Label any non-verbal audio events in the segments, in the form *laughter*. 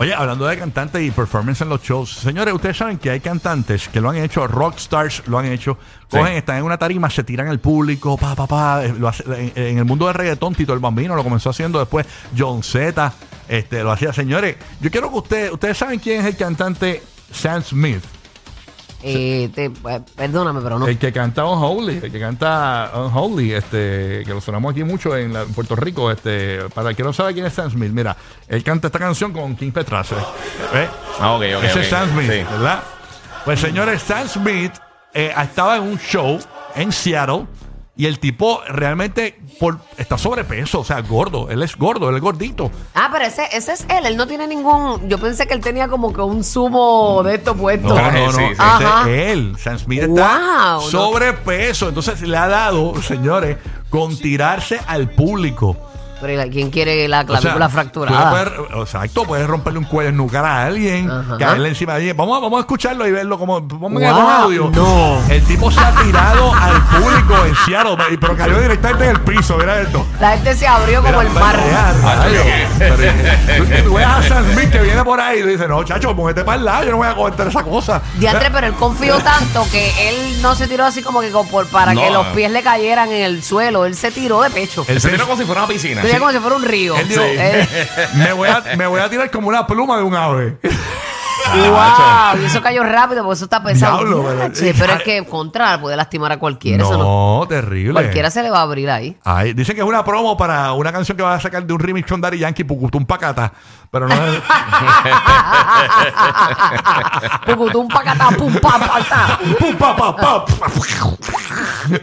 Oye, hablando de cantantes y performance en los shows, señores, ustedes saben que hay cantantes que lo han hecho, rockstars lo han hecho, cogen, están en una tarima, se tiran al público, pa, pa, pa, eh, lo hace- en, en el mundo del reggaetón, Tito el Bambino lo comenzó haciendo después, John Z, este, lo hacía. Señores, yo quiero que ustedes, ustedes saben quién es el cantante Sam Smith, Eh, te- eh, perdóname, pero no. el que canta Unholy, el que canta Unholy, este, que lo sonamos aquí mucho en, la- en Puerto Rico, este, para el que no sabe quién es Sam Smith, mira, él canta esta canción con King Petrace, ¿eh? Ah, ok, ok. Ese es Sam Smith, Sí. ¿verdad? Pues señores, Sam Smith eh, estaba en un show en Seattle y el tipo realmente por, está sobrepeso, o sea, gordo. Él es gordo, él es gordito. Ah, pero ese, ese es él. Él no tiene ningún. Yo pensé que él tenía como que un zumo de esto puesto. No, no, no. sí, sí. ese Ajá. es él. Sam Smith está Wow, sobrepeso. Entonces le ha dado, señores, con tirarse al público. Pero ¿y ¿quién quiere la O sea, clavícula tú fracturada? puedes- exacto, puedes romperle un cuello en nucar a alguien, Ajá. caerle encima de alguien. Vamos, a- vamos a escucharlo y verlo como. Ponme Wow, el audio. no. El tipo se ha tirado *laughs* al público en Seattle, y- pero cayó directamente en el piso. Mira esto. La gente se abrió como Mira, el mar. Pero, tú- ves a Sam Smith que viene por ahí y le dice: No, chacho, ponete para el lado, yo no voy a cometer esa cosa. Diantre, pero él confió tanto que él no se tiró así como que por- para No. que los pies le cayeran en el suelo. Él se tiró de pecho. Él Se tiró como si fuera una piscina. Sería como si fuera un río. Él dijo, Eh, me, voy a, me voy a tirar como una pluma de un ave. wow, y eso cayó rápido porque eso está pesado. Diablo, pero- es que contra puede lastimar a cualquiera. eso no- terrible. cualquiera se le va a abrir ahí. Ay, dicen que es una promo para una canción que va a sacar de un remix con Daddy Yankee, Pucutum Pacata. Pero no es. *laughs* Pucutum, pacatá, pum, pa, pa, ta. Pum, pa, pa, pa.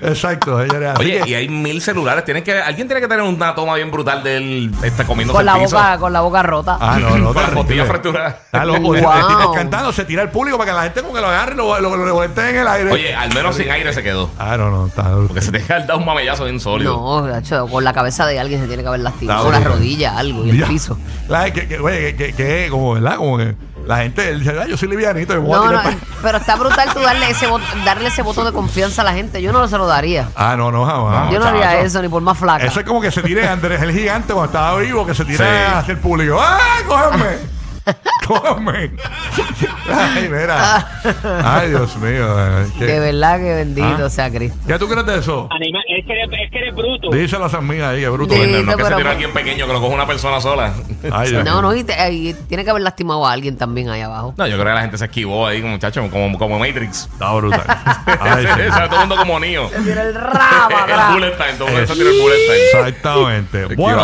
Exacto, señores. Así Oye, que- y hay mil celulares. Tienen que, alguien tiene que tener una toma bien brutal del está comiendo Con la boca, con la boca rota. Ah, no, *laughs* no. con la terrible. costilla fracturada. Wow. Cantando, se tira al público para que la gente como que lo agarre y lo, lo, lo revuelten en el aire. Oye, al menos sin aire se quedó. Ah, no, no. Está Porque se te ha dado un mamellazo bien sólido. No, gacho, con la cabeza de alguien se tiene que haber lastimado. Está Con la bueno. rodilla, algo, y el Ya. piso. La, que, que, oye, que, que, que como, ¿verdad? Como que la gente él dice, "Ay, yo soy livianito. me voy a No, tirar no, pa-". *laughs* pero está brutal tú darle ese, voto, darle ese voto de confianza a la gente. Yo no se lo daría. Ah, no, no, jamás. Yo no haría chacho. eso ni por más flaca. Eso es como que se tire Andrés el gigante cuando estaba vivo, que se tira Sí. hacia el público. ¡Ah, cógeme! ¡Cógeme! *laughs* Ay, mira. Ay, Dios mío. ¿qué- De verdad que bendito Ah. sea Cristo. ¿Qué tú crees de eso? Anima- es, que eres, es que eres bruto. Díselo a San Miguel ahí, que bruto. Sí. No, no es que se pero- tiró alguien pequeño que lo coge una persona sola. Ay, Dios No, mío. no, y, te- y tiene que haber lastimado a alguien también ahí abajo. No, yo creo que la gente se esquivó ahí, muchachos, como, como Matrix. Está brutal. *laughs* Ay, o sí. sea, todo el mundo como niño. Tiene el rabo *laughs* el bullet time, todo el mundo se tiró el bullet time. Exactamente. Bueno.